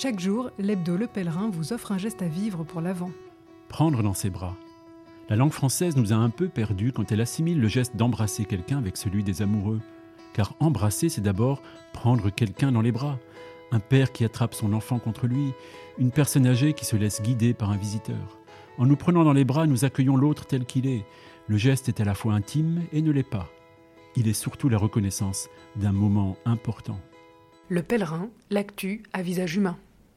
Chaque jour, l'hebdo Le Pèlerin vous offre un geste à vivre pour l'avant. Prendre dans ses bras. La langue française nous a un peu perdus quand elle assimile le geste d'embrasser quelqu'un avec celui des amoureux. Car embrasser, c'est d'abord prendre quelqu'un dans les bras. Un père qui attrape son enfant contre lui, une personne âgée qui se laisse guider par un visiteur. En nous prenant dans les bras, nous accueillons l'autre tel qu'il est. Le geste est à la fois intime et ne l'est pas. Il est surtout la reconnaissance d'un moment important. Le pèlerin, l'actu à visage humain.